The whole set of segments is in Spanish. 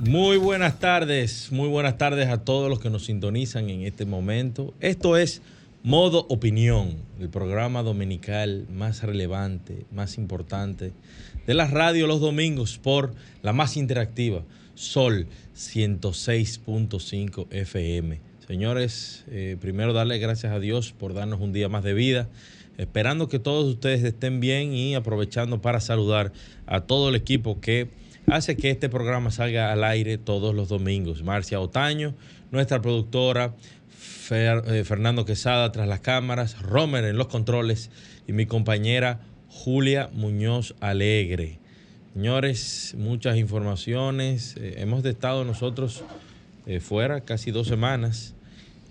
Muy buenas tardes, muy buenas tardes a todos los que nos sintonizan en este momento. Esto es Modo Opinión, el programa dominical más relevante, más importante de la radio los domingos por la más interactiva, Sol 106.5 FM. Señores, eh, primero darle gracias a Dios por darnos un día más de vida, esperando que todos ustedes estén bien y aprovechando para saludar a todo el equipo que hace que este programa salga al aire todos los domingos. Marcia Otaño, nuestra productora, eh, Fernando Quesada tras las cámaras, Romer en los controles y mi compañera Julia Muñoz Alegre. Señores, muchas informaciones. Eh, hemos estado nosotros eh, fuera casi dos semanas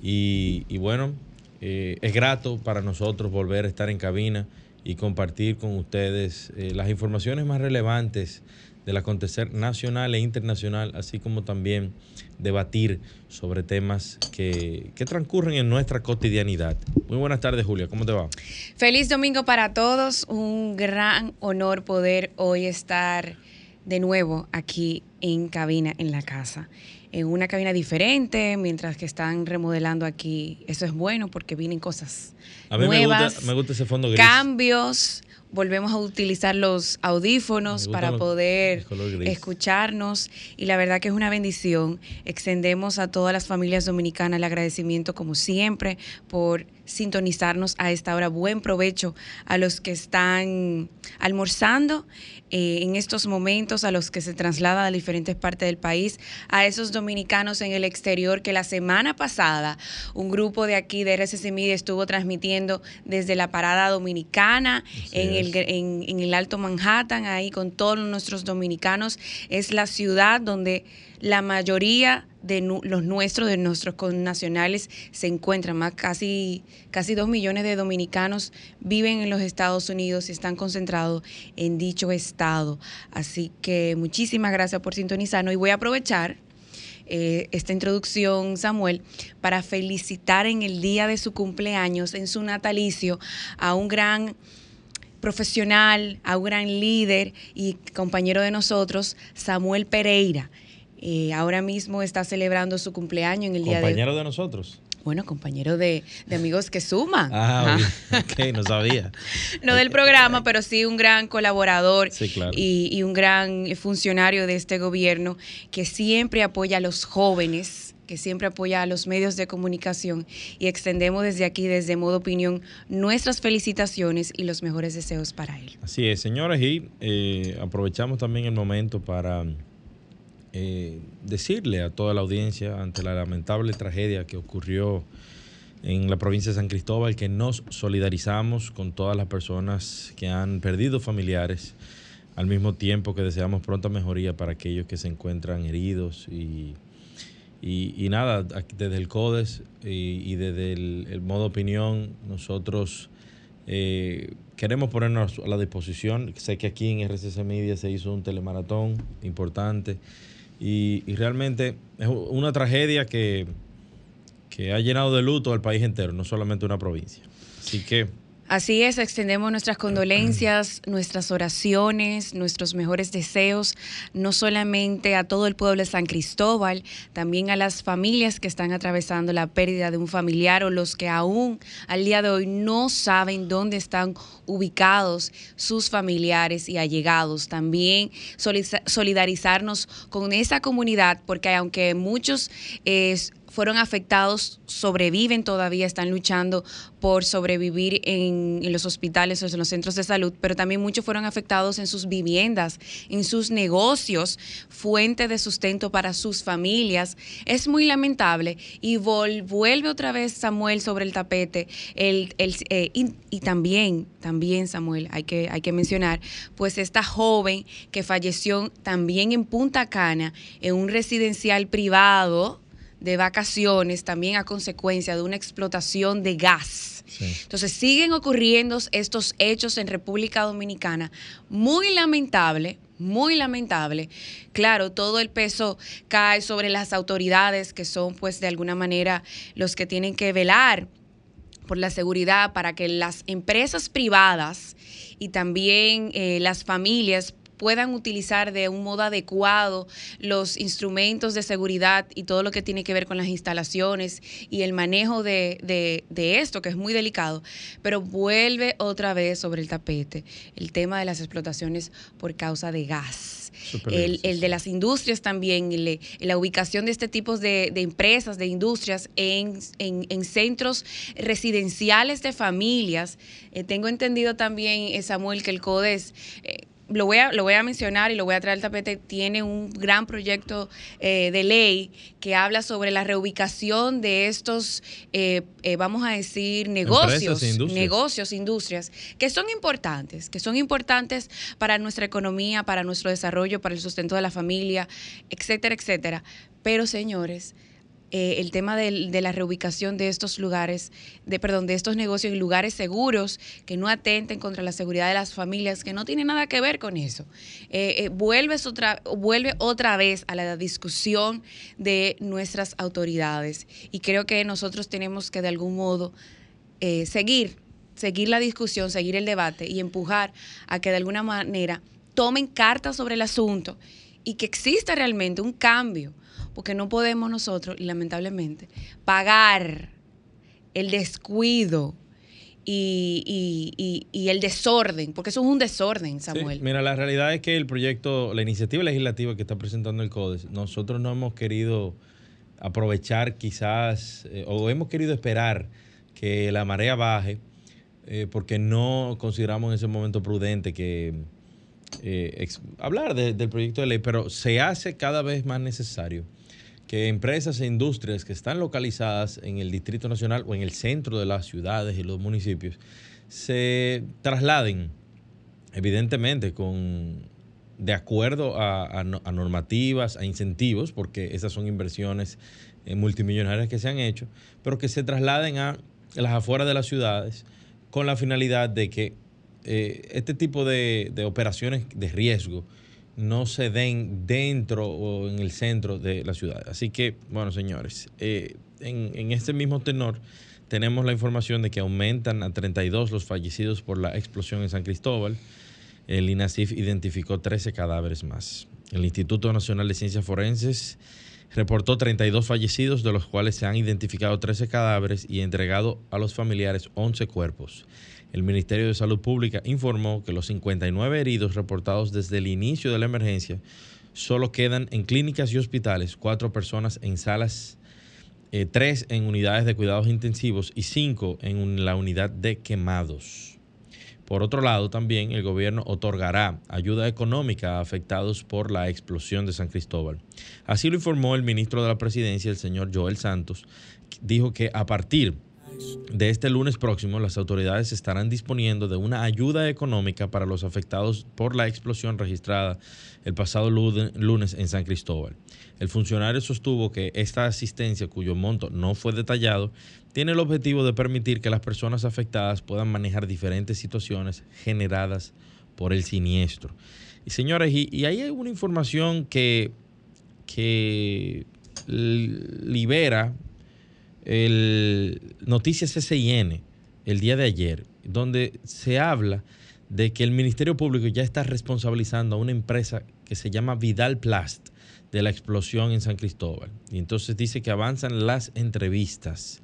y, bueno, es grato para nosotros volver a estar en cabina y compartir con ustedes las informaciones más relevantes del acontecer nacional e internacional, así como también debatir sobre temas que, transcurren en nuestra cotidianidad. Muy buenas tardes, Julia, ¿cómo te va? Feliz domingo para todos, un gran honor poder hoy estar de nuevo aquí en cabina en la casa en una cabina diferente, mientras que están remodelando aquí. Eso es bueno porque vienen cosas a mí nuevas, me gusta ese fondo gris. cambios volvemos a utilizar los audífonos para poder escucharnos y la verdad que es una bendición. Extendemos a todas las familias dominicanas el agradecimiento como siempre por sintonizarnos a esta hora. Buen provecho a los que están almorzando eh, en estos momentos, a los que se trasladan a diferentes partes del país, a esos dominicanos en el exterior que la semana pasada un grupo de aquí de RCC Media estuvo transmitiendo desde la parada dominicana en el, en el Alto Manhattan, ahí con todos nuestros dominicanos. Es la ciudad donde la mayoría de los nuestros, de nuestros connacionales, se encuentran. Más casi, casi dos millones de dominicanos viven en los Estados Unidos y están concentrados en dicho estado. Así que muchísimas gracias por sintonizarnos y voy a aprovechar eh, esta introducción, Samuel, para felicitar en el día de su cumpleaños, en su natalicio, a un gran profesional, a un gran líder y compañero de nosotros, Samuel Pereira eh, ahora mismo está celebrando su cumpleaños en el día de... Compañero de nosotros. Bueno, compañero de, amigos que suman. Ah, ok, no sabía. no del programa, pero sí un gran colaborador y, y, un gran funcionario de este gobierno que siempre apoya a los jóvenes, que siempre apoya a los medios de comunicación y extendemos desde aquí, desde Modo Opinión, nuestras felicitaciones y los mejores deseos para él. Así es, señores, y eh, aprovechamos también el momento para eh, decirle a toda la audiencia ante la lamentable tragedia que ocurrió en la provincia de San Cristóbal que nos solidarizamos con todas las personas que han perdido familiares, al mismo tiempo que deseamos pronta mejoría para aquellos que se encuentran heridos y, y, nada, desde el CODES y, desde el, modo opinión, nosotros eh, queremos ponernos a la disposición. Sé que aquí en RCC Media se hizo un telemaratón importante y, realmente es una tragedia que, que ha llenado de luto al país entero, no solamente una provincia. Así que Así es, extendemos nuestras condolencias, nuestras oraciones, nuestros mejores deseos, no solamente a todo el pueblo de San Cristóbal, también a las familias que están atravesando la pérdida de un familiar o los que aún al día de hoy no saben dónde están ubicados sus familiares y allegados. También solidarizarnos con esa comunidad, porque aunque muchos fueron afectados sobreviven todavía, están luchando por sobrevivir en, los hospitales o en los centros de salud, pero también muchos fueron afectados en sus viviendas, en sus negocios, fuente de sustento para sus familias. Es muy lamentable y vuelve otra vez Samuel sobre el tapete el, eh, y, también, también Samuel, hay que, hay que mencionar, pues esta joven que falleció también en Punta Cana, en un residencial privado, de vacaciones también a consecuencia de una explotación de gas. Entonces siguen ocurriendo estos hechos en República Dominicana. Muy lamentable, muy lamentable. Claro, todo el peso cae sobre las autoridades que son pues de alguna manera los que tienen que velar por la seguridad para que las empresas privadas y también eh, las familias puedan utilizar de un modo adecuado los instrumentos de seguridad y todo lo que tiene que ver con las instalaciones y el manejo de, esto, que es muy delicado, pero vuelve otra vez sobre el tapete el tema de las explotaciones por causa de gas. El, de las industrias también, la ubicación de este tipo de, empresas, de industrias en, centros residenciales de familias. Eh, tengo entendido también, eh, Samuel, que el CODES... Eh, lo voy, a, lo voy a mencionar y lo voy a traer al tapete, tiene un gran proyecto eh, de ley que habla sobre la reubicación de estos, eh, eh, vamos a decir, negocios, e industrias. negocios, industrias, que son importantes, que son importantes para nuestra economía, para nuestro desarrollo, para el sustento de la familia, etcétera, etcétera. Pero, señores, eh, el tema de, la reubicación de estos lugares, de perdón, de estos negocios en lugares seguros que no atenten contra la seguridad de las familias, que no tiene nada que ver con eso. Eh, eh otra, vuelve otra vez a la discusión de nuestras autoridades y creo que nosotros tenemos que de algún modo seguir, seguir la discusión, seguir el debate y empujar a que de alguna manera tomen cartas sobre el asunto y que exista realmente un cambio porque no podemos nosotros, lamentablemente, pagar el descuido y, el desorden, porque eso es un desorden, Samuel. mira, la realidad es que el proyecto, la iniciativa legislativa que está presentando el CODES, nosotros no hemos querido aprovechar quizás, eh, o hemos querido esperar que la marea baje, eh, porque no consideramos en ese momento prudente que eh, hablar del proyecto de ley, pero se hace cada vez más necesario que empresas e industrias que están localizadas en el Distrito Nacional o en el centro de las ciudades y los municipios se trasladen, evidentemente, con de acuerdo a, normativas, a incentivos, porque esas son inversiones eh, multimillonarias que se han hecho, pero que se trasladen a las afueras de las ciudades con la finalidad de que eh, este tipo de, de operaciones de riesgo no se den dentro o en el centro de la ciudad. Así que, bueno, señores, eh, en, este mismo tenor tenemos la información de que aumentan a 32 los fallecidos por la explosión en San Cristóbal. El INASIF identificó 13 cadáveres más. El Instituto Nacional de Ciencias Forenses reportó 32 fallecidos, de los cuales se han identificado 13 cadáveres y entregado a los familiares 11 cuerpos. El Ministerio de Salud Pública informó que los 59 heridos reportados desde el inicio de la emergencia solo quedan en clínicas y hospitales, cuatro personas en salas, eh, tres en unidades de cuidados intensivos y cinco en la unidad de quemados. Por otro lado, también el gobierno otorgará ayuda económica a afectados por la explosión de San Cristóbal. Así lo informó el ministro de la Presidencia, el señor Joel Santos. Dijo que a partir de este lunes próximo, las autoridades estarán disponiendo de una ayuda económica para los afectados por la explosión registrada el pasado lunes en San Cristóbal. El funcionario sostuvo que esta asistencia, cuyo monto no fue detallado, tiene el objetivo de permitir que las personas afectadas puedan manejar diferentes situaciones generadas por el siniestro. Y señores, y, y hay una información que, que libera el Noticias SIN el día de ayer, donde se habla de que el Ministerio Público ya está responsabilizando a una empresa que se llama Vidal Plast de la explosión en San Cristóbal. Y entonces dice que avanzan las entrevistas.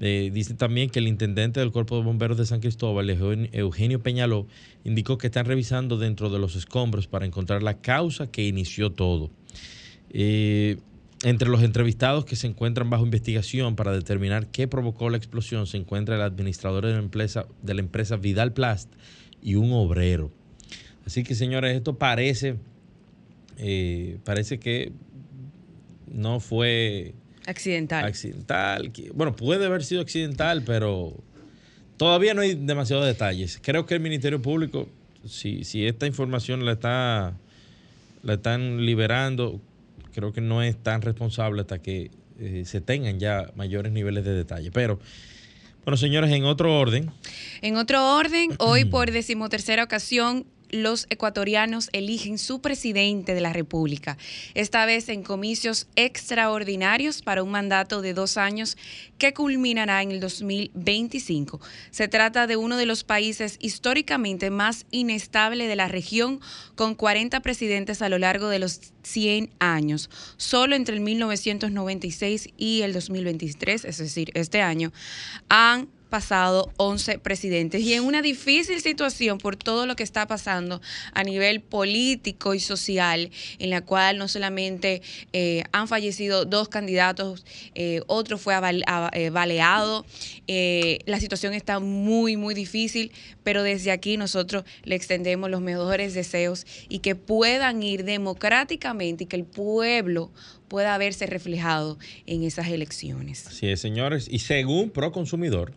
Eh, dice también que el intendente del Cuerpo de Bomberos de San Cristóbal, Eugenio Peñaló, indicó que están revisando dentro de los escombros para encontrar la causa que inició todo. Eh, entre los entrevistados que se encuentran bajo investigación para determinar qué provocó la explosión se encuentra el administrador de la empresa, de la empresa Vidal Plast y un obrero. Así que señores, esto parece, eh, parece que no fue accidental. Accidental. Bueno, puede haber sido accidental, pero todavía no hay demasiados detalles. Creo que el Ministerio Público, si, si esta información la está la están liberando, creo que no es tan responsable hasta que eh, se tengan ya mayores niveles de detalle. Pero, bueno, señores, en otro orden. En otro orden, hoy por decimotercera ocasión los ecuatorianos eligen su presidente de la República, esta vez en comicios extraordinarios para un mandato de dos años que culminará en el 2025. Se trata de uno de los países históricamente más inestables de la región, con 40 presidentes a lo largo de los 100 años. Solo entre el 1996 y el 2023, es decir, este año, han pasado 11 presidentes y en una difícil situación por todo lo que está pasando a nivel político y social, en la cual no solamente eh, han fallecido dos candidatos, eh, otro fue eh, baleado, la situación está muy, muy difícil, pero desde aquí nosotros le extendemos los mejores deseos y que puedan ir democráticamente y que el pueblo pueda verse reflejado en esas elecciones. Así es, señores. Y según Proconsumidor,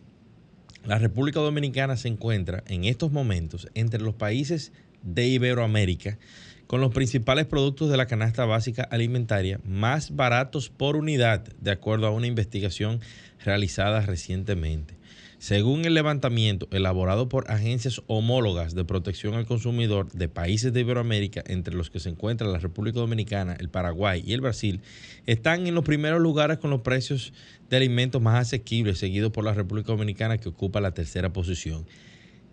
la República Dominicana se encuentra en estos momentos entre los países de Iberoamérica con los principales productos de la canasta básica alimentaria más baratos por unidad, de acuerdo a una investigación realizada recientemente. Según el levantamiento elaborado por agencias homólogas de protección al consumidor de países de Iberoamérica, entre los que se encuentran la República Dominicana, el Paraguay y el Brasil, están en los primeros lugares con los precios de alimentos más asequibles, seguido por la República Dominicana que ocupa la tercera posición.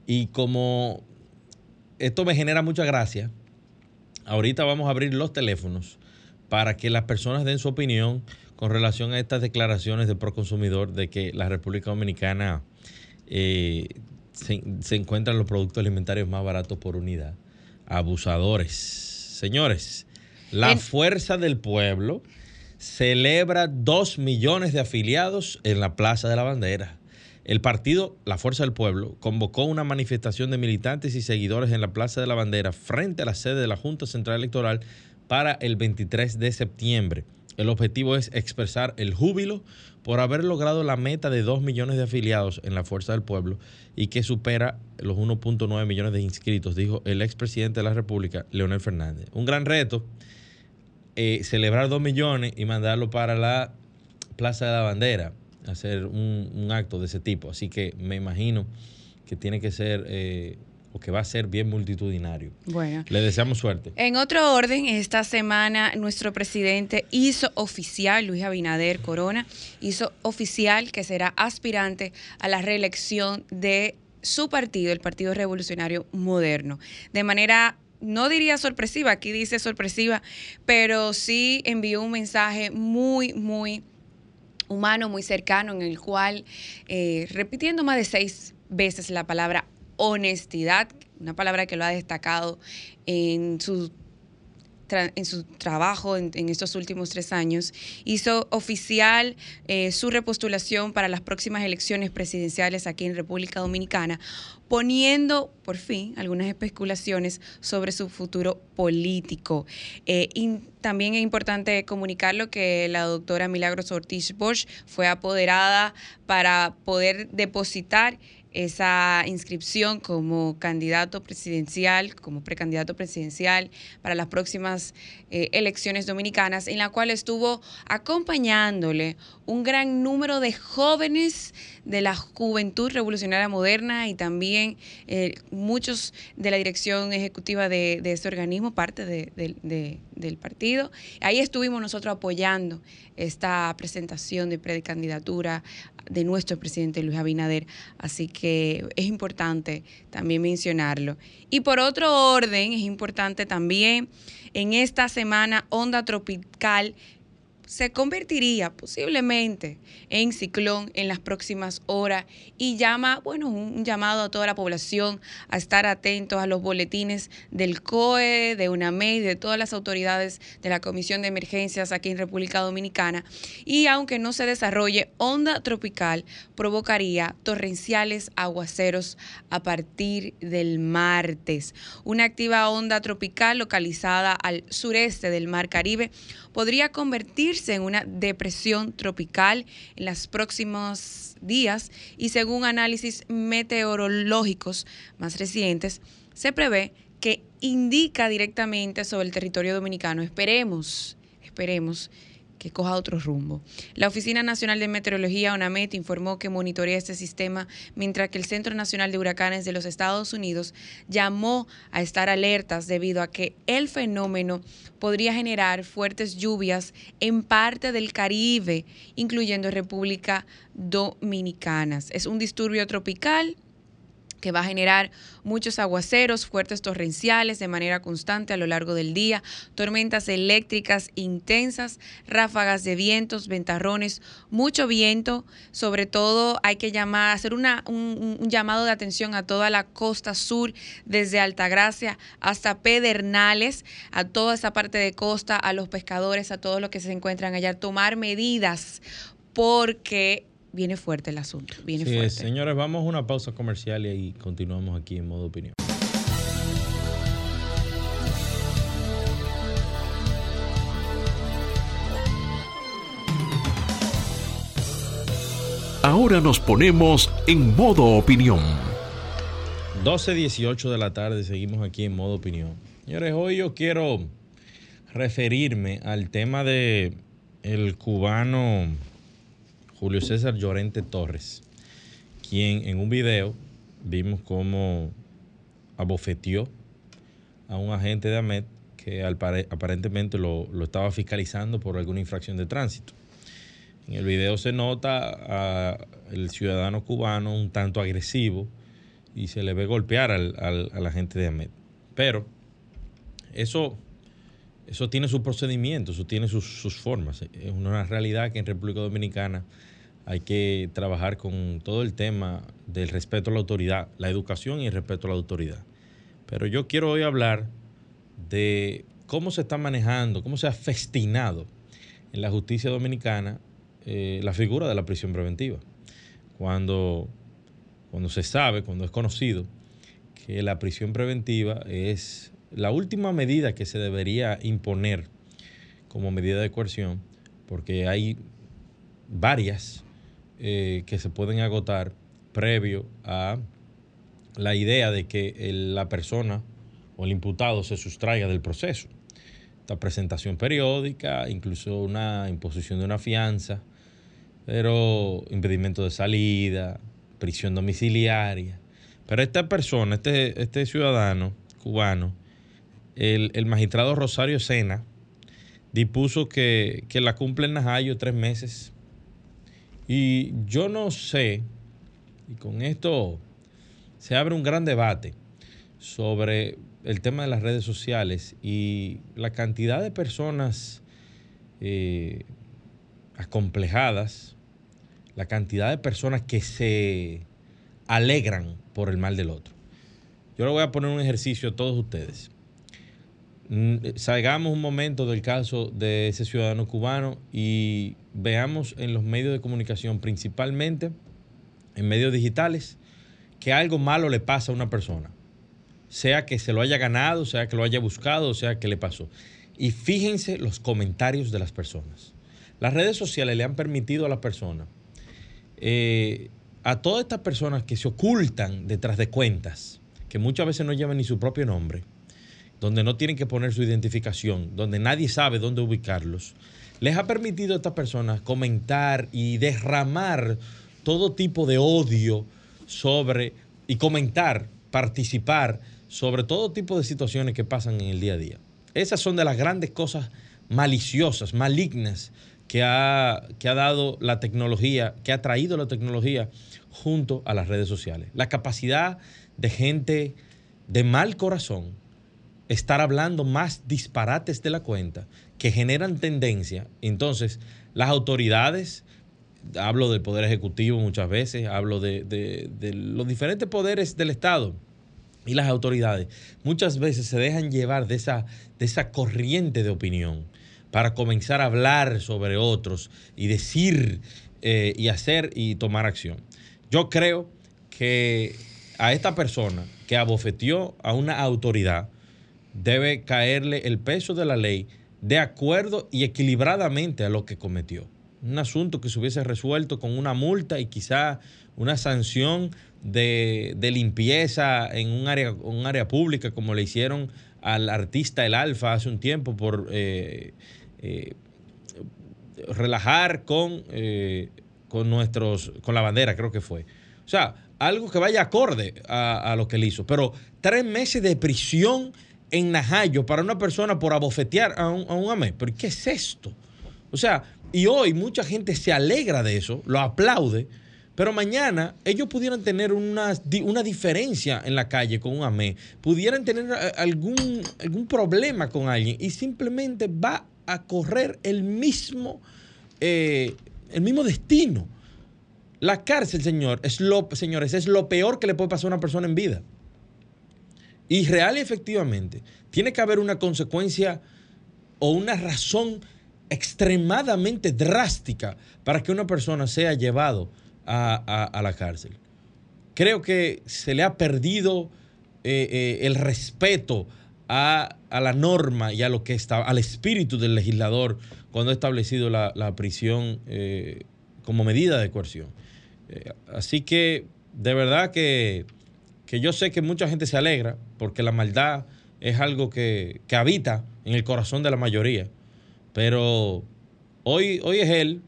Y como esto me genera mucha gracia, ahorita vamos a abrir los teléfonos para que las personas den su opinión con relación a estas declaraciones de Proconsumidor de que la República Dominicana eh, se, encuentran los productos alimentarios más baratos por unidad. Abusadores. Señores, la fuerza del pueblo celebra dos millones de afiliados en la Plaza de la Bandera. El partido La Fuerza del Pueblo convocó una manifestación de militantes y seguidores en la Plaza de la Bandera frente a la sede de la Junta Central Electoral para el 23 de septiembre. El objetivo es expresar el júbilo por haber logrado la meta de 2 millones de afiliados en la Fuerza del Pueblo y que supera los 1.9 millones de inscritos, dijo el expresidente de la República, Leonel Fernández. Un gran reto, eh, celebrar 2 millones y mandarlo para la Plaza de la Bandera, hacer un, acto de ese tipo. Así que me imagino que tiene que ser... Eh, o que va a ser bien multitudinario. Bueno. Le deseamos suerte. En otro orden, esta semana nuestro presidente hizo oficial, Luis Abinader Corona, hizo oficial que será aspirante a la reelección de su partido, el Partido Revolucionario Moderno. De manera no diría sorpresiva, aquí dice sorpresiva, pero sí envió un mensaje muy, muy humano, muy cercano, en el cual, eh, repitiendo más de seis veces la palabra honestidad, una palabra que lo ha destacado en su en su trabajo en, estos últimos tres años, hizo oficial eh, su repostulación para las próximas elecciones presidenciales aquí en República Dominicana, poniendo por fin algunas especulaciones sobre su futuro político. Eh, también es importante comunicarlo que la doctora Milagros Ortiz Bosch fue apoderada para poder depositar esa inscripción como candidato presidencial, como precandidato presidencial para las próximas eh, elecciones dominicanas, en la cual estuvo acompañándole un gran número de jóvenes de la juventud revolucionaria moderna y también eh, muchos de la dirección ejecutiva de, este organismo, parte del partido. Ahí estuvimos nosotros apoyando esta presentación de precandidatura de nuestro presidente Luis Abinader, así que es importante también mencionarlo. Y por otro orden, es importante también en esta semana Onda Tropical se convertiría posiblemente en ciclón en las próximas horas y llama, bueno, un llamado a toda la población a estar atentos a los boletines del COE, de UNAMED, de todas las autoridades de la Comisión de Emergencias aquí en República Dominicana. Y aunque no se desarrolle onda tropical, provocaría torrenciales aguaceros a partir del martes. Una activa onda tropical localizada al sureste del Mar Caribe podría convertirse en una depresión tropical en los próximos días y según análisis meteorológicos más recientes, se prevé que indica directamente sobre el territorio dominicano. Esperemos, esperemos que coja otro rumbo. La Oficina Nacional de Meteorología, ONAMET, informó que monitorea este sistema, mientras que el Centro Nacional de Huracanes de los Estados Unidos llamó a estar alertas debido a que el fenómeno podría generar fuertes lluvias en parte del Caribe, incluyendo República Dominicana. Es un disturbio tropical que va a generar muchos aguaceros, fuertes torrenciales de manera constante a lo largo del día, tormentas eléctricas intensas, ráfagas de vientos, ventarrones, mucho viento. Sobre todo hay que llamar, hacer una, un, un llamado de atención a toda la costa sur, desde Altagracia hasta Pedernales, a toda esa parte de costa, a los pescadores, a todos los que se encuentran allá, tomar medidas porque viene fuerte el asunto. Viene sí, Señores, vamos a una pausa comercial y ahí continuamos aquí en modo opinión. Ahora nos ponemos en modo opinión. 12.18 de la tarde, seguimos aquí en modo opinión. Señores, hoy yo quiero referirme al tema de el cubano Julio César Llorente Torres, quien en un video vimos cómo abofeteó a un agente de AMET que aparentemente lo, estaba fiscalizando por alguna infracción de tránsito. En el video se nota al ciudadano cubano un tanto agresivo y se le ve golpear al, agente de AMET. Pero eso, eso tiene su procedimiento, eso tiene sus, sus formas. Es una realidad que en República Dominicana hay que trabajar con todo el tema del respeto a la autoridad, la educación y el respeto a la autoridad. Pero yo quiero hoy hablar de cómo se está manejando, cómo se ha festinado en la justicia dominicana eh, la figura de la prisión preventiva. Cuando, cuando se sabe, cuando es conocido que la prisión preventiva es la última medida que se debería imponer como medida de coerción, porque hay varias eh, que se pueden agotar previo a la idea de que la persona o el imputado se sustraiga del proceso. Esta presentación periódica, incluso una imposición de una fianza, pero impedimento de salida, prisión domiciliaria. Pero esta persona, este, este ciudadano cubano, el, el, magistrado Rosario Sena, dispuso que, que la cumple en Najayo tres meses y yo no sé, y con esto se abre un gran debate sobre el tema de las redes sociales y la cantidad de personas eh, acomplejadas, la cantidad de personas que se alegran por el mal del otro. Yo le voy a poner un ejercicio a todos ustedes. Mm, salgamos un momento del caso de ese ciudadano cubano y veamos en los medios de comunicación, principalmente en medios digitales, que algo malo le pasa a una persona. Sea que se lo haya ganado, sea que lo haya buscado, sea que le pasó. Y fíjense los comentarios de las personas. Las redes sociales le han permitido a las personas, eh, a todas estas personas que se ocultan detrás de cuentas, que muchas veces no llevan ni su propio nombre, donde no tienen que poner su identificación, donde nadie sabe dónde ubicarlos, les ha permitido a estas personas comentar y derramar todo tipo de odio sobre y comentar, participar sobre todo tipo de situaciones que pasan en el día a día. Esas son de las grandes cosas maliciosas, malignas que ha, que ha dado la tecnología, que ha traído la tecnología junto a las redes sociales. La capacidad de gente de mal corazón estar hablando más disparates de la cuenta que generan tendencia. Entonces, las autoridades, hablo del Poder Ejecutivo muchas veces, hablo de, los diferentes poderes del Estado y las autoridades, muchas veces se dejan llevar de esa, de esa corriente de opinión para comenzar a hablar sobre otros y decir eh, y hacer y tomar acción. Yo creo que a esta persona que abofeteó a una autoridad debe caerle el peso de la ley de acuerdo y equilibradamente a lo que cometió. Un asunto que se hubiese resuelto con una multa y quizá una sanción de, limpieza en un área, un área pública como le hicieron al artista El Alfa hace un tiempo por eh, eh, relajar con, eh, con, nuestros, con la bandera, creo que fue. O sea, algo que vaya acorde a, lo que él hizo. Pero tres meses de prisión en Najayo para una persona por abofetear a un, a un amé. ¿Pero qué es esto? O sea, y hoy mucha gente se alegra de eso, lo aplaude, pero mañana ellos pudieran tener una, una diferencia en la calle con un amé, pudieran tener eh, algún, algún problema con alguien y simplemente va a correr el mismo, eh, el mismo destino. La cárcel, señor, es lo, señores, es lo peor que le puede pasar a una persona en vida. Y real y efectivamente, tiene que haber una consecuencia o una razón extremadamente drástica para que una persona sea llevado a, la cárcel. Creo que se le ha perdido eh, eh, el respeto a, la norma y a lo que está, al espíritu del legislador cuando ha establecido la, prisión eh, como medida de coerción. así que de verdad que que yo sé que mucha gente se alegra porque la maldad es algo que, habita en el corazón de la mayoría. Pero hoy, hoy es él,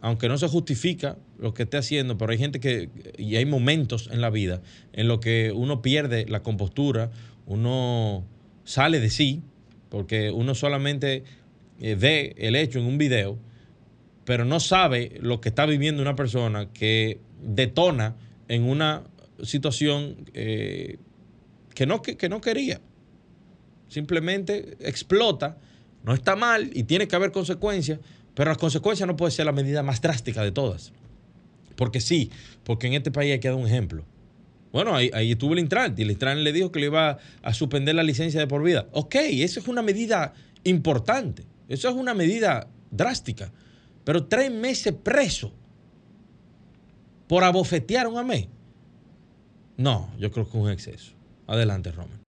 aunque no se justifica lo que esté haciendo, pero hay gente que, y hay momentos en la vida en los que uno pierde la compostura, uno sale de sí, porque uno solamente eh, ve el hecho en un video, pero no sabe lo que está viviendo una persona que detona en una situación eh, que, no, que, no quería. Simplemente explota, no está mal y tiene que haber consecuencias, pero las consecuencias no puede ser la medida más drástica de todas. Porque sí, porque en este país hay que dar un ejemplo. Bueno, ahí, ahí estuvo el Intran y el Intran le dijo que le iba a suspender la licencia de por vida. Ok, eso es una medida importante, eso es una medida drástica, pero tres meses preso por abofetear a un amé. No, yo creo que es un exceso. Adelante, Roman.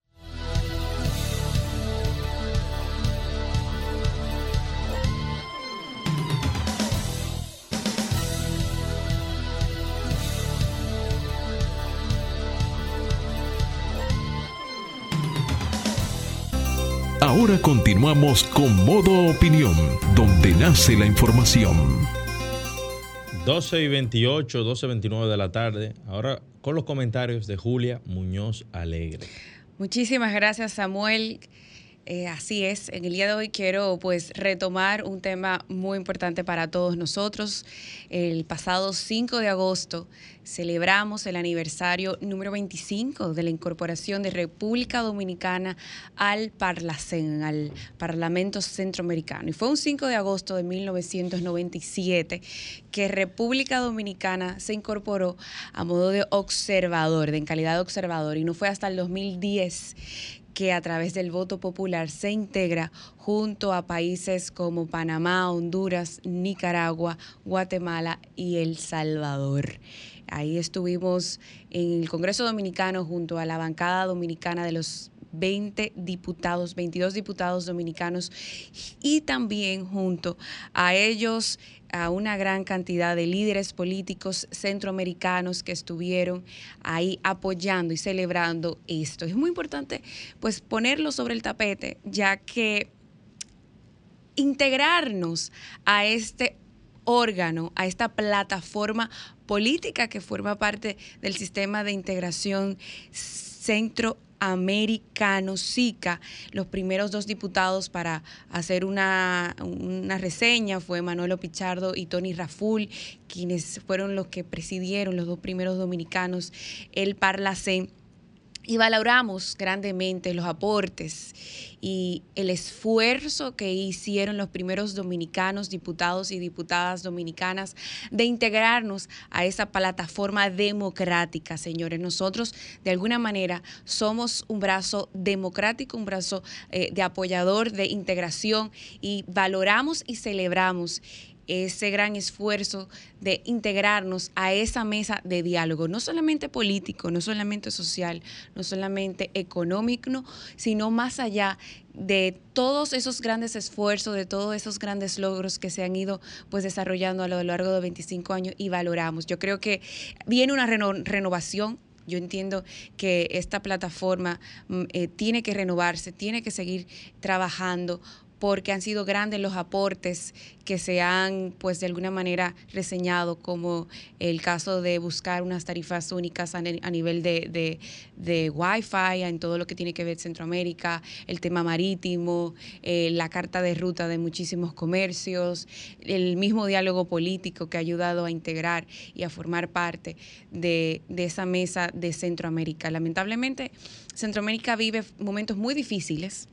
Ahora continuamos con Modo Opinión, donde nace la información. 12 y 28, 12 y 29 de la tarde. Ahora con los comentarios de Julia Muñoz Alegre. Muchísimas gracias, Samuel. Eh, así es, en el día de hoy quiero pues retomar un tema muy importante para todos nosotros. El pasado 5 de agosto celebramos el aniversario número 25 de la incorporación de República Dominicana al Parlacen, al Parlamento Centroamericano. Y fue un 5 de agosto de 1997 que República Dominicana se incorporó a modo de observador, de en calidad de observador, y no fue hasta el 2010 que a través del voto popular se integra junto a países como Panamá, Honduras, Nicaragua, Guatemala y El Salvador. Ahí estuvimos en el Congreso Dominicano junto a la bancada dominicana de los 20 diputados, 22 diputados dominicanos y también junto a ellos a una gran cantidad de líderes políticos centroamericanos que estuvieron ahí apoyando y celebrando esto. Es muy importante pues ponerlo sobre el tapete, ya que integrarnos a este órgano, a esta plataforma política que forma parte del sistema de integración centro americano, SICA. Los primeros dos diputados para hacer una, reseña fue Manuelo Pichardo y Tony Raful, quienes fueron los que presidieron, los dos primeros dominicanos, el Parlacén y valoramos grandemente los aportes y el esfuerzo que hicieron los primeros dominicanos, diputados y diputadas dominicanas, de integrarnos a esa plataforma democrática, señores. Nosotros, de alguna manera, somos un brazo democrático, un brazo eh, de apoyador, de integración y valoramos y celebramos ese gran esfuerzo de integrarnos a esa mesa de diálogo, no solamente político, no solamente social, no solamente económico, sino más allá de todos esos grandes esfuerzos, de todos esos grandes logros que se han ido pues desarrollando a lo largo de 25 años y valoramos. Yo creo que viene una renovación yo entiendo que esta plataforma mm, eh, tiene que renovarse, tiene que seguir trabajando porque han sido grandes los aportes que se han, pues de alguna manera, reseñado, como el caso de buscar unas tarifas únicas a, nivel de, de, Wi-Fi en todo lo que tiene que ver Centroamérica, el tema marítimo, eh, la carta de ruta de muchísimos comercios, el mismo diálogo político que ha ayudado a integrar y a formar parte de, de esa mesa de Centroamérica. Lamentablemente, Centroamérica vive momentos muy difíciles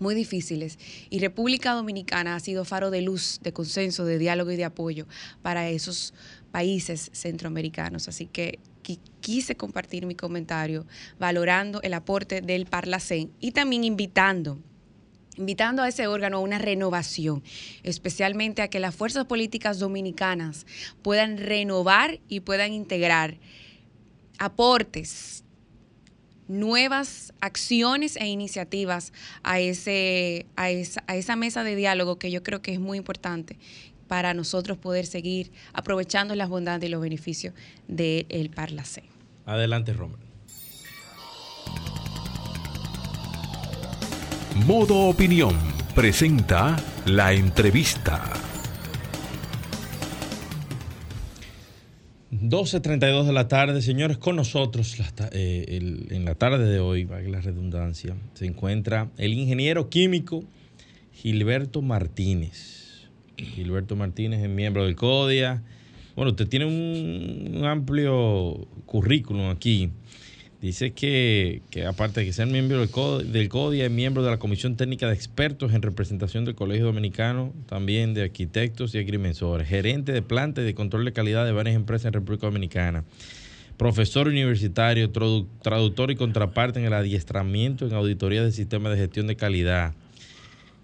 muy difíciles y República Dominicana ha sido faro de luz, de consenso, de diálogo y de apoyo para esos países centroamericanos. Así que quise compartir mi comentario valorando el aporte del Parlacén y también invitando invitando a ese órgano a una renovación, especialmente a que las fuerzas políticas dominicanas puedan renovar y puedan integrar aportes nuevas acciones e iniciativas a, ese, a, esa, a esa mesa de diálogo que yo creo que es muy importante para nosotros poder seguir aprovechando las bondades y los beneficios del de Parlacé. Adelante, Romer. Modo Opinión presenta la entrevista. 12.32 de la tarde, señores, con nosotros eh, en la tarde de hoy, valga la redundancia, se encuentra el ingeniero químico Gilberto Martínez. Gilberto Martínez es miembro del CODIA. Bueno, usted tiene un amplio currículum aquí Dice que, aparte de que sea miembro del, CODIA, es miembro de la Comisión Técnica de Expertos en Representación del Colegio Dominicano, también de arquitectos y agrimensores, gerente de planta y de control de calidad de varias empresas en República Dominicana, profesor universitario, traductor y contraparte en el adiestramiento en auditoría del sistema de gestión de calidad.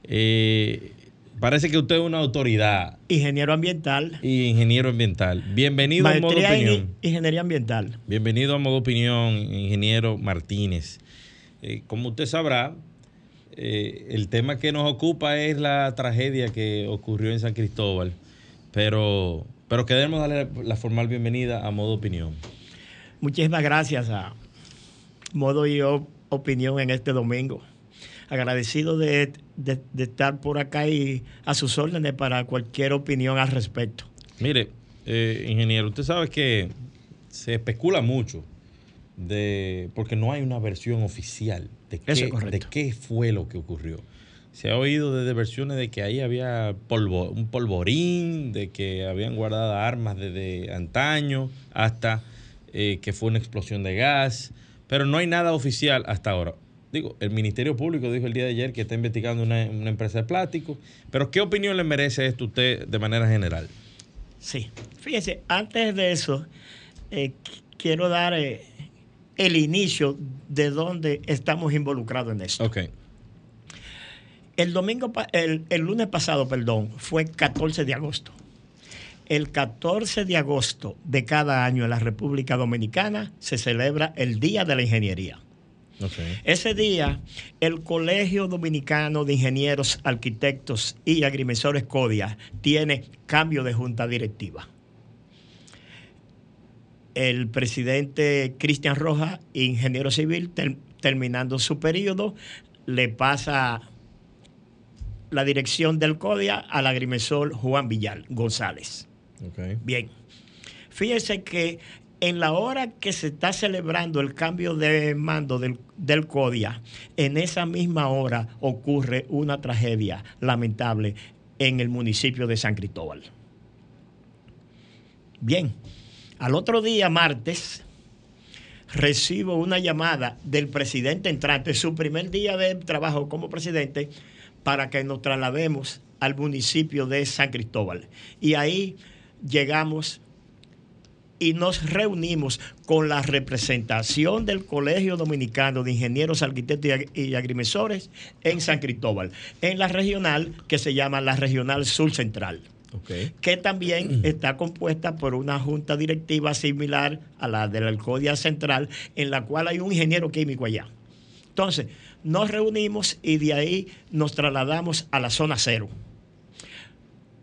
Eh, Parece que usted es una autoridad. Ingeniero ambiental. Y ingeniero ambiental. Bienvenido a Modo Opinión. Ingeniería ambiental. Bienvenido a Modo Opinión, ingeniero Martínez. Eh, como usted sabrá, eh, el tema que nos ocupa es la tragedia que ocurrió en San Cristóbal. Pero, pero queremos darle la formal bienvenida a Modo Opinión. Muchísimas gracias a Modo y Opinión en este domingo agradecido de, estar por acá y a sus órdenes para cualquier opinión al respecto. Mire, eh, ingeniero, usted sabe que se especula mucho de porque no hay una versión oficial de qué, de qué fue lo que ocurrió. Se ha oído desde versiones de que ahí había polvo, un polvorín, de que habían guardado armas desde antaño, hasta eh, que fue una explosión de gas, pero no hay nada oficial hasta ahora digo, el Ministerio Público dijo el día de ayer que está investigando una, empresa de plástico, pero ¿qué opinión le merece esto a usted de manera general? Sí, fíjese, antes de eso, eh, quiero dar eh, el inicio de dónde estamos involucrados en esto. Ok. El domingo, el, el lunes pasado, perdón, fue 14 de agosto. El 14 de agosto de cada año en la República Dominicana se celebra el Día de la Ingeniería. Ese día, el Colegio Dominicano de Ingenieros, Arquitectos y Agrimensores CODIA tiene cambio de junta directiva. El presidente Cristian Rojas, ingeniero civil, terminando su periodo, le pasa la dirección del CODIA al agrimensor Juan Villal González. Bien. Fíjese que en la hora que se está celebrando el cambio de mando del, CODIA, en esa misma hora ocurre una tragedia lamentable en el municipio de San Cristóbal. Bien, al otro día, martes, recibo una llamada del presidente entrante, su primer día de trabajo como presidente, para que nos traslademos al municipio de San Cristóbal. Y ahí llegamos y nos reunimos con la representación del Colegio Dominicano de Ingenieros, Arquitectos y Agrimensores en San Cristóbal, en la regional que se llama la Regional Sur Central. que también está compuesta por una junta directiva similar a la de la Alcodia Central, en la cual hay un ingeniero químico allá. Entonces, nos reunimos y de ahí nos trasladamos a la zona cero.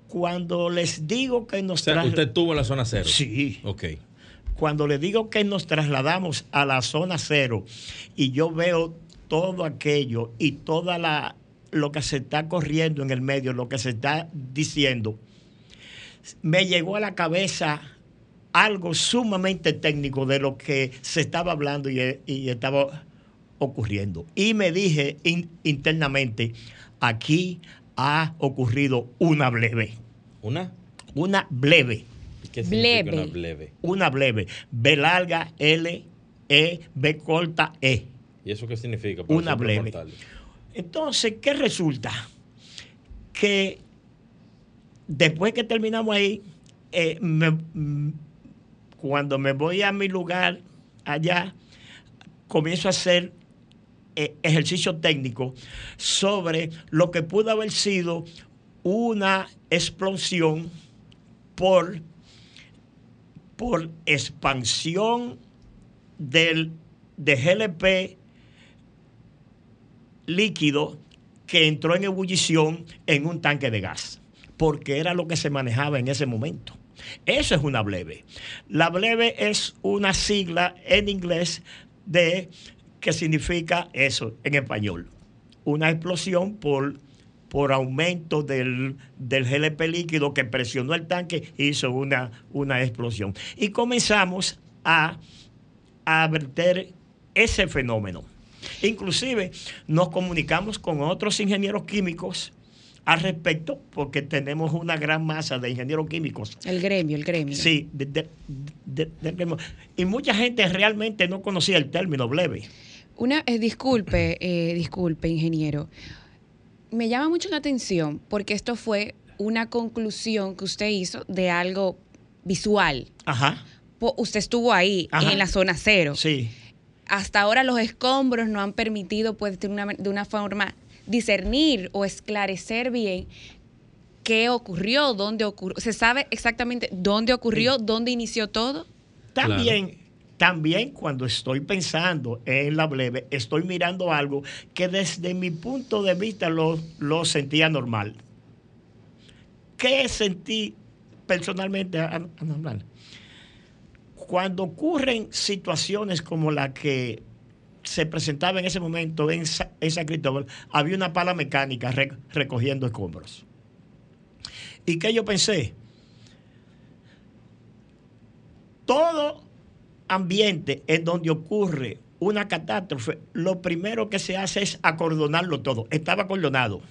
Cuando les digo que nos o ¿Usted estuvo en la zona cero? Sí. Ok. Cuando les digo que nos trasladamos a la zona cero y yo veo todo aquello y toda la lo que se está corriendo en el medio, lo que se está diciendo, me llegó a la cabeza algo sumamente técnico de lo que se estaba hablando y, estaba ocurriendo. Y me dije internamente, aquí ha ocurrido una bleve. ¿Una? Una bleve. ¿Qué significa una bleve? Una bleve. B larga, L, E, B corta, E. ¿Y eso qué significa? Una bleve. Entonces, ¿qué resulta? Que después que terminamos ahí, eh, cuando me voy a mi lugar allá, comienzo a hacer eh, ejercicio técnico sobre lo que pudo haber sido una explosión por, por expansión del, de GLP líquido que entró en ebullición en un tanque de gas, porque era lo que se manejaba en ese momento. Eso es una bleve. La bleve es una sigla en inglés de ¿Qué significa eso en español. Una explosión por, por aumento del, del, GLP líquido que presionó el tanque hizo una, una explosión. Y comenzamos a, a verter ese fenómeno. Inclusive nos comunicamos con otros ingenieros químicos al respecto, porque tenemos una gran masa de ingenieros químicos. El gremio, el gremio. Sí, Y mucha gente realmente no conocía el término bleve. Una, eh, disculpe, eh, disculpe, ingeniero. Me llama mucho la atención porque esto fue una conclusión que usted hizo de algo visual. Ajá. usted estuvo ahí, en la zona cero. Sí. Hasta ahora los escombros no han permitido, pues, de una, de una forma discernir o esclarecer bien qué ocurrió, dónde ocurrió. ¿Se sabe exactamente dónde ocurrió, dónde inició todo? También también cuando estoy pensando en la bleve, estoy mirando algo que desde mi punto de vista lo, lo sentía normal. ¿Qué sentí personalmente anormal? Cuando ocurren situaciones como la que se presentaba en ese momento en, en San Cristóbal, había una pala mecánica recogiendo escombros. ¿Y qué yo pensé? Todo ambiente en donde ocurre una catástrofe, lo primero que se hace es acordonarlo todo. Estaba acordonado.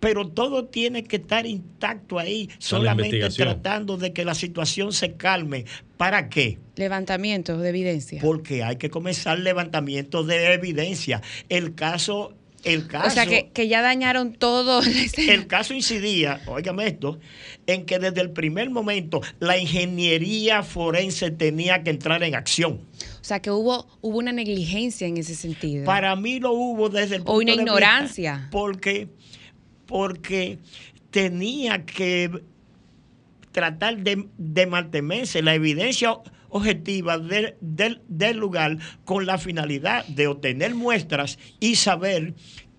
Pero todo tiene que estar intacto ahí, solamente tratando de que la situación se calme. ¿Para qué? Levantamiento de evidencia. Porque hay que comenzar levantamiento de evidencia. El caso el caso, o sea, que, ya dañaron todo. El caso incidía, óigame esto, en que desde el primer momento la ingeniería forense tenía que entrar en acción. O sea, que hubo, hubo una negligencia en ese sentido. Para mí lo hubo desde el punto O una ignorancia. porque, porque tenía que tratar de, de mantenerse la evidencia objetiva del, del, lugar con la finalidad de obtener muestras y saber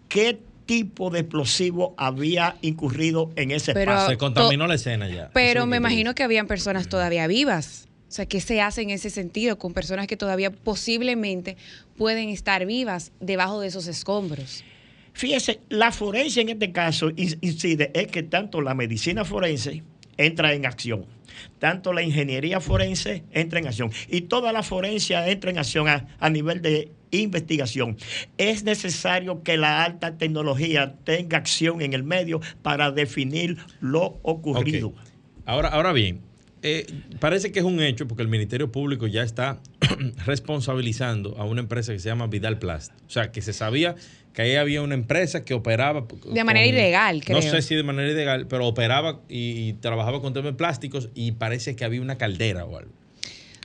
qué tipo de explosivo había incurrido en ese espacio. Se contaminó la escena ya. Pero me imagino que habían personas todavía vivas. O sea, ¿qué se hace en ese sentido con personas que todavía posiblemente pueden estar vivas debajo de esos escombros? Fíjese, la forense en este caso incide es que tanto la medicina forense entra en acción tanto la ingeniería forense entra en acción y toda la forencia entra en acción a, nivel de investigación. Es necesario que la alta tecnología tenga acción en el medio para definir lo ocurrido. Ahora, ahora bien, eh, parece que es un hecho porque el Ministerio Público ya está responsabilizando a una empresa que se llama Vidal Plast. O sea, que se sabía que ahí había una empresa que operaba... De manera ilegal, creo. No sé si de manera ilegal, pero operaba y, trabajaba con temas plásticos y parece que había una caldera o algo.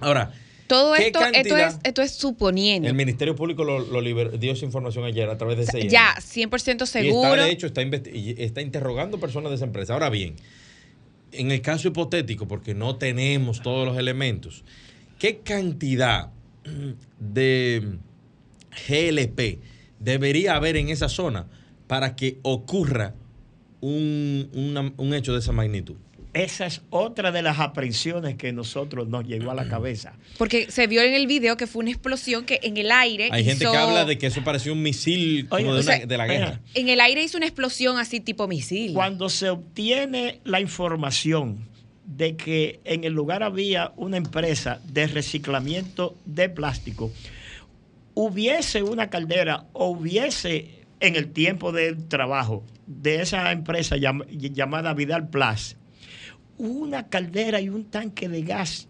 Ahora... Todo esto, esto, es, esto es suponiendo. El Ministerio Público lo, dio esa información ayer a través de ese Ya, 100% seguro. Y está, de hecho, está, está interrogando personas de esa empresa. Ahora bien, en el caso hipotético, porque no tenemos todos los elementos, ¿qué cantidad de GLP debería haber en esa zona para que ocurra un, un hecho de esa magnitud? Esa es otra de las aprensiones que nosotros nos llegó a la cabeza. Porque se vio en el video que fue una explosión que en el aire. Hay gente que habla de que eso pareció un misil como de, de, la guerra. En el aire hizo una explosión así tipo misil. Cuando se obtiene la información de que en el lugar había una empresa de reciclamiento de plástico, hubiese una caldera o hubiese en el tiempo del trabajo de esa empresa llamada Vidal Plus, una caldera y un tanque de gas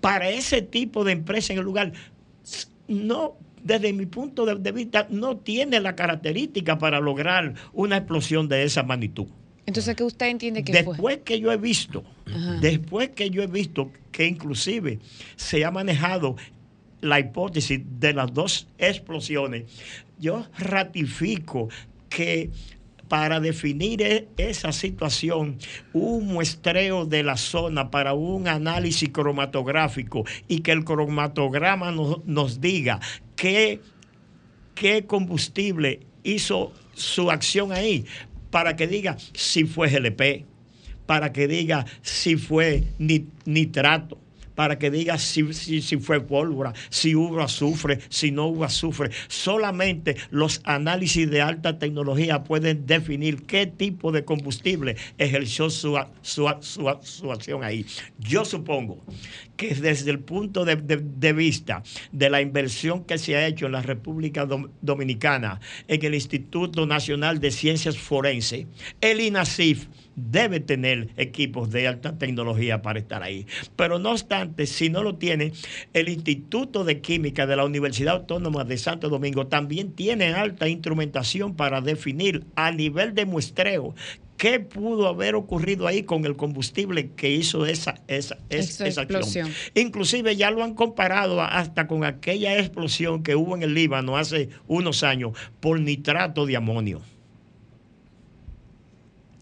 para ese tipo de empresa en el lugar, no, desde mi punto de vista, no tiene la característica para lograr una explosión de esa magnitud. Entonces, ¿qué usted entiende que después que yo he visto, después que yo he visto que inclusive se ha manejado la hipótesis de las dos explosiones, yo ratifico que para definir e, esa situación, un muestreo de la zona para un análisis cromatográfico y que el cromatograma nos, diga qué, qué combustible hizo su acción ahí, para que diga si fue GLP, para que diga si fue nitrato, para que diga si, fue pólvora, si hubo azufre, si no hubo azufre. Solamente los análisis de alta tecnología pueden definir qué tipo de combustible ejerció su, su, acción ahí. Yo supongo que desde el punto de, vista de la inversión que se ha hecho en la República Dominicana, en el Instituto Nacional de Ciencias Forenses, el INACIF, debe tener equipos de alta tecnología para estar ahí. Pero no obstante, si no lo tiene, el Instituto de Química de la Universidad Autónoma de Santo Domingo también tiene alta instrumentación para definir a nivel de muestreo qué pudo haber ocurrido ahí con el combustible que hizo esa, esa, esa, explosión. Inclusive ya lo han comparado hasta con aquella explosión que hubo en el Líbano hace unos años por nitrato de amonio.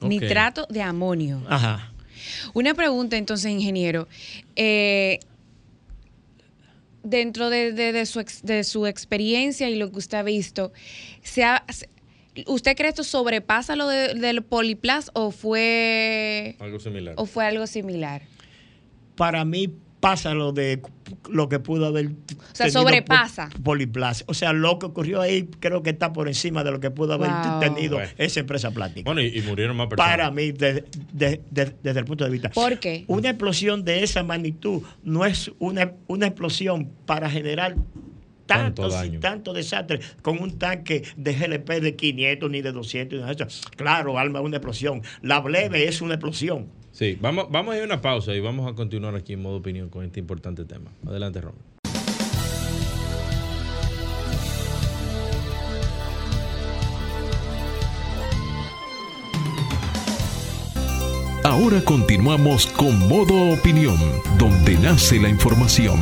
Nitrato de amonio. Ajá. Una pregunta entonces, ingeniero. Eh, dentro de, su de, su, experiencia y lo que usted ha visto, ¿usted cree esto sobrepasa lo del poliplas o fue algo similar? O fue algo similar? Para mí pasa lo de lo que pudo haber. O sea, sobrepasa. O sea, lo que ocurrió ahí creo que está por encima de lo que pudo haber tenido esa empresa plástica. Bueno, y, murieron más personas. Para mí, desde el punto de vista. ¿Por qué? Una explosión de esa magnitud no es una, una explosión para generar tanto, tanto desastre con un tanque de GLP de 500 ni de 200. Claro, alma una explosión. La bleve es una explosión. Sí, vamos, vamos a ir a una pausa y vamos a continuar aquí en modo opinión con este importante tema. Adelante, Ron. Ahora continuamos con modo opinión, donde nace la información.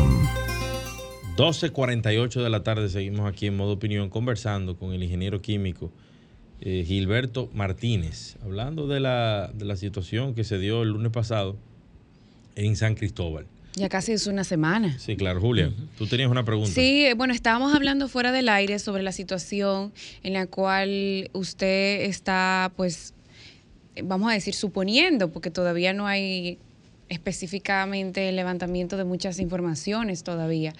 12.48 de la tarde seguimos aquí en modo opinión conversando con el ingeniero químico eh, Gilberto Martínez, hablando de la, de la situación que se dio el lunes pasado en San Cristóbal. Ya casi es una semana. Sí, claro. Julia, tú tenías una pregunta. Sí, bueno, estábamos hablando fuera del aire sobre la situación en la cual usted está, pues, vamos a decir, suponiendo, porque todavía no hay específicamente el levantamiento de muchas informaciones todavía,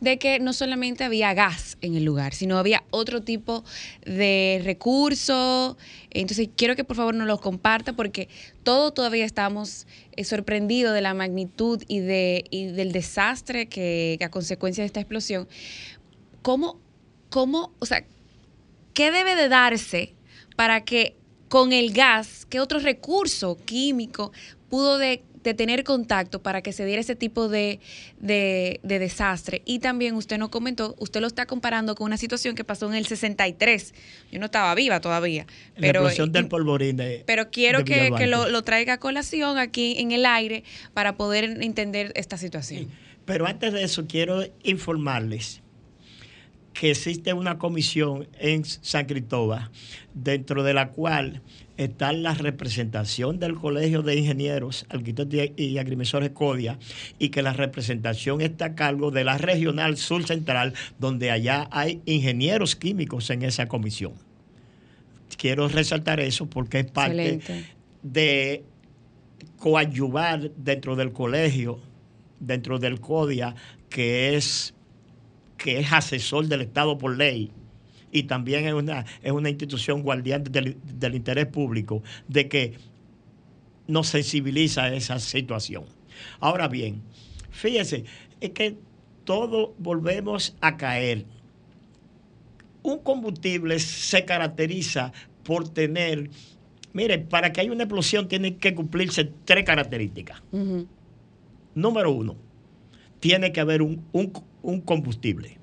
de que no solamente había gas en el lugar, sino había otro tipo de recurso. Entonces, quiero que por favor nos lo comparta porque todos todavía estamos eh, sorprendidos de la magnitud y, de, del desastre que, a consecuencia de esta explosión. ¿Cómo, cómo, o sea, qué debe de darse para que con el gas, ¿qué otro recurso químico pudo de de tener contacto para que se diera ese tipo de, desastre. Y también usted nos comentó, usted lo está comparando con una situación que pasó en el 63. Yo no estaba viva todavía. Pero, la explosión del polvorín Pero quiero que, lo, traiga a colación aquí en el aire para poder entender esta situación. Pero antes de eso, quiero informarles que existe una comisión en San Cristóbal, dentro de la cual está la representación del Colegio de Ingenieros, Arquitectos y Agrimensores CODIA, y que la representación está a cargo de la Regional Sur Central, donde allá hay ingenieros químicos en esa comisión. Quiero resaltar eso porque es parte de coadyuvar dentro del colegio, dentro del CODIA, que es, que es asesor del Estado por ley y también es una, es una institución guardián del, interés público, de que nos sensibiliza esa situación. Ahora bien, fíjese, es que todo volvemos a caer. Un combustible se caracteriza por tener, mire, para que haya una explosión tiene que cumplirse tres características. Número uno, tiene que haber un, un combustible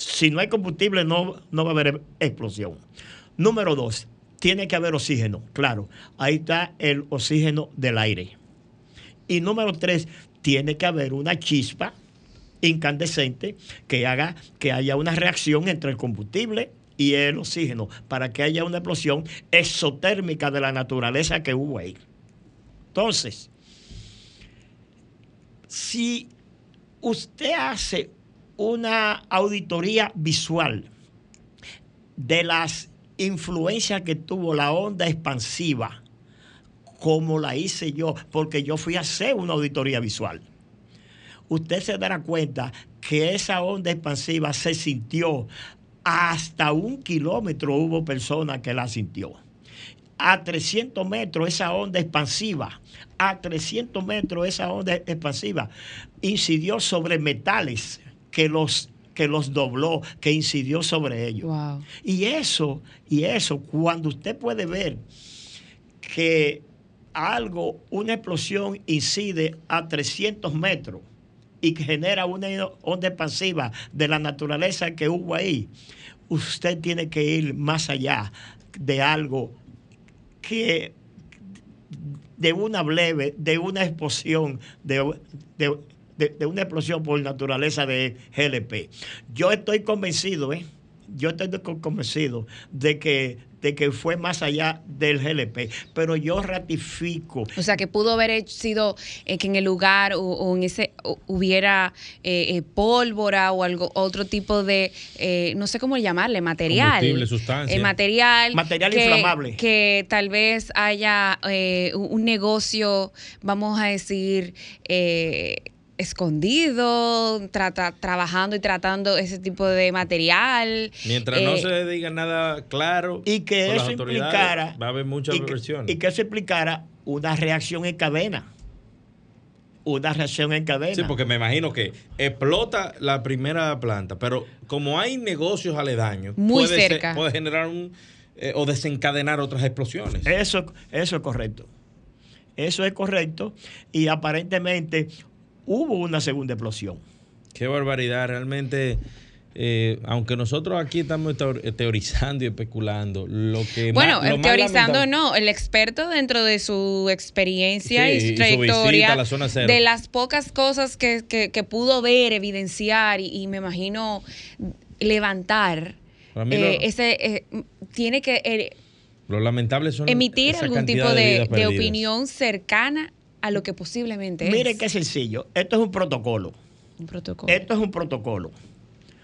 si no hay combustible no, no va a haber explosión. Número dos, tiene que haber oxígeno. Claro, ahí está el oxígeno del aire. Y número tres, tiene que haber una chispa incandescente que haga que haya una reacción entre el combustible y el oxígeno para que haya una explosión exotérmica de la naturaleza que hubo ahí. Entonces, si usted hace una auditoría visual de las influencias que tuvo la onda expansiva, como la hice yo, porque yo fui a hacer una auditoría visual. Usted se dará cuenta que esa onda expansiva se sintió hasta un kilómetro hubo personas que la sintió. A 300 metros esa onda expansiva, a 300 metros esa onda expansiva incidió sobre metales, que los que los dobló, que incidió sobre ellos. Y eso, y eso, cuando usted puede ver que algo, una explosión incide a 300 metros y que genera una onda expansiva de la naturaleza que hubo ahí, usted tiene que ir más allá de algo que de una breve, de una explosión, de, de de, una explosión por naturaleza de GLP. Yo estoy convencido, ¿eh? Yo estoy convencido de que de que fue más allá del GLP, pero yo ratifico. O sea, que pudo haber sido eh, que en el lugar o, en ese hubiera eh, eh, pólvora o algo otro tipo de, no sé cómo llamarle, material. sustancia. material. Material inflamable. Que tal vez haya un negocio, vamos a decir, escondido, trata, trabajando y tratando ese tipo de material. Mientras no eh, se diga nada claro, y que eso implicara, va a haber muchas y y que eso implicara una reacción en cadena. Una reacción en cadena. Sí, porque me imagino que explota la primera planta, pero como hay negocios aledaños, Muy puede, cerca. puede generar un eh, o desencadenar otras explosiones. Eso, eso es correcto. Eso es correcto. Y aparentemente hubo una segunda explosión. Qué barbaridad, realmente. Eh, aunque nosotros aquí estamos teorizando y especulando, lo que bueno, teorizando no, el experto dentro de su experiencia y su trayectoria, de las pocas cosas que, que, pudo ver, evidenciar y, me imagino levantar, eh, ese eh, tiene que lo lamentable son emitir algún tipo de, de opinión cercana a lo que posiblemente es. Mire qué sencillo. Esto es un protocolo. Un protocolo. Esto es un protocolo.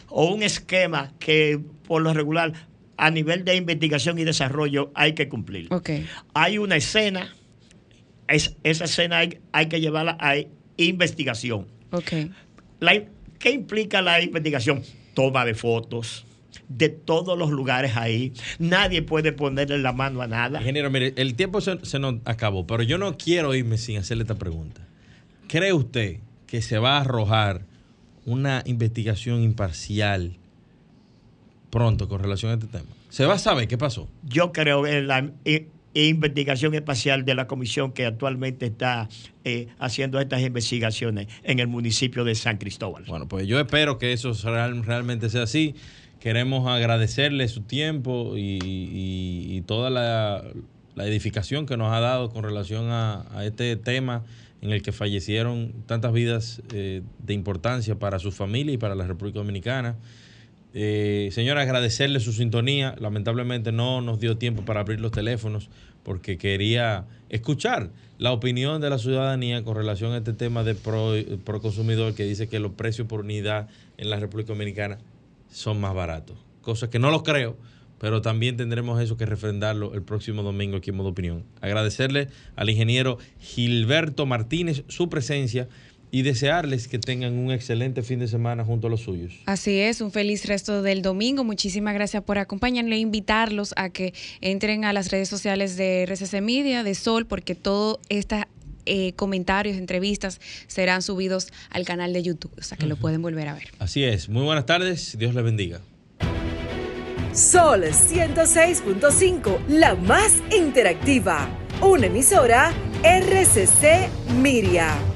O un esquema que por lo regular a nivel de investigación y desarrollo hay que cumplir. Okay. Hay una escena, es, esa escena hay, hay, que llevarla a investigación. Okay. ¿Qué implica la investigación? Toma de fotos, de todos los lugares ahí. Nadie puede ponerle la mano a nada. Ingeniero, mire, el tiempo se, nos acabó, pero yo no quiero irme sin hacerle esta pregunta. ¿Cree usted que se va a arrojar una investigación imparcial pronto con relación a este tema? ¿Se va a saber qué pasó? Yo creo que la investigación espacial de la comisión que actualmente está eh, haciendo estas investigaciones en el municipio de San Cristóbal. Bueno, pues yo espero que eso realmente sea así. Queremos agradecerle su tiempo y, toda la, edificación que nos ha dado con relación a, este tema en el que fallecieron tantas vidas eh, de importancia para su familia y para la República Dominicana. Eh, señora, agradecerle su sintonía. Lamentablemente no nos dio tiempo para abrir los teléfonos porque quería escuchar la opinión de la ciudadanía con relación a este tema de pro, consumidor que dice que los precios por unidad en la República Dominicana son más baratos. Cosa que no lo creo, pero también tendremos eso que refrendarlo el próximo domingo aquí en Modo Opinión. Agradecerle al ingeniero Gilberto Martínez su presencia y desearles que tengan un excelente fin de semana junto a los suyos. Así es, un feliz resto del domingo. Muchísimas gracias por acompañarle e invitarlos a que entren a las redes sociales de RCC Media, de Sol, porque todos estos eh, comentarios, entrevistas serán subidos al canal de YouTube, o sea que lo pueden volver a ver. Así es, muy buenas tardes, Dios les bendiga. Sol 106.5, la más interactiva, una emisora RCC Miria.